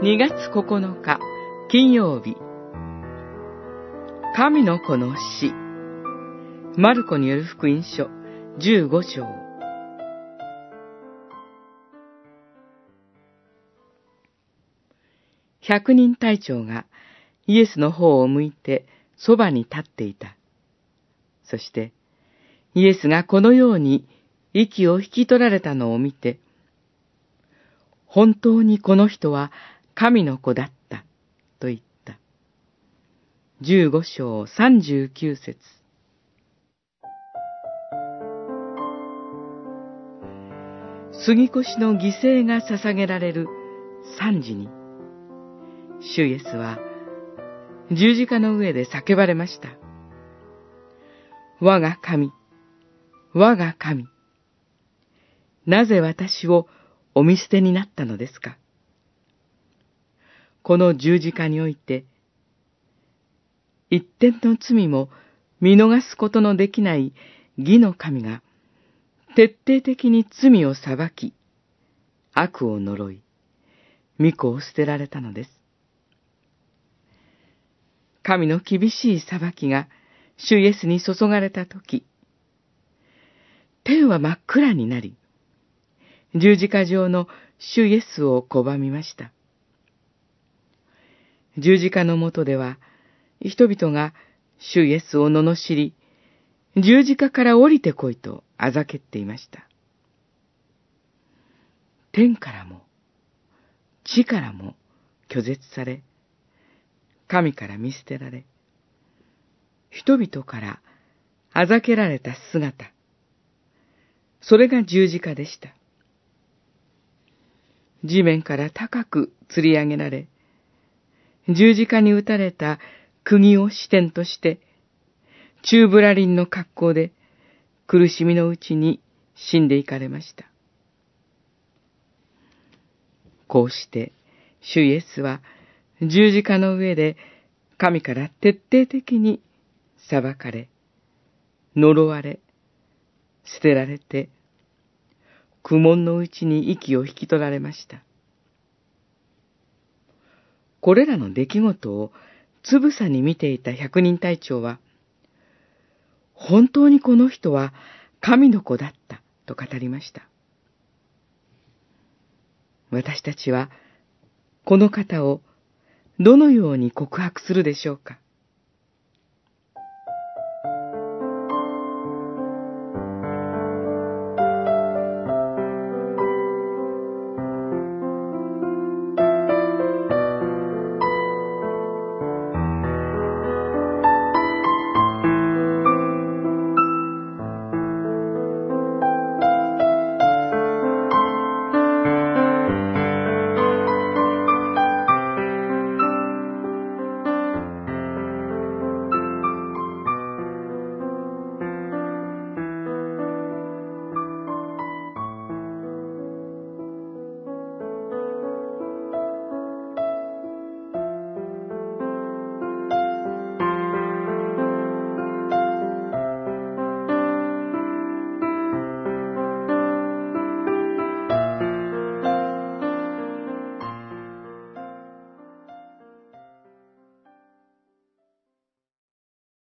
2月9日金曜日。神の子の死。マルコによる福音書15章。百人隊長がイエスの方を向いてそばに立っていた。そして、イエスがこのように息を引き取られたのを見て、本当にこの人は神の子だった、と言った。十五章三十九節杉越の犠牲が捧げられる三時に、主イエスは十字架の上で叫ばれました。我が神、我が神。なぜ私をお見捨てになったのですか？この十字架において、一点の罪も見逃すことのできない義の神が、徹底的に罪を裁き、悪を呪い、御子を捨てられたのです。神の厳しい裁きが主イエスに注がれたとき、天は真っ暗になり、十字架上の主イエスを拒みました。十字架の下では、人々が主イエスを罵り、十字架から降りてこいとあざけっていました。天からも、地からも拒絶され、神から見捨てられ、人々からあざけられた姿、それが十字架でした。地面から高く吊り上げられ、十字架に打たれた釘を支点として、チューブラリンの格好で苦しみのうちに死んでいかれました。こうして、主イエスは十字架の上で神から徹底的に裁かれ、呪われ、捨てられて、苦悶のうちに息を引き取られました。これらの出来事をつぶさに見ていた百人隊長は、本当にこの人は神の子だったと語りました。私たちはこの方をどのように告白するでしょうか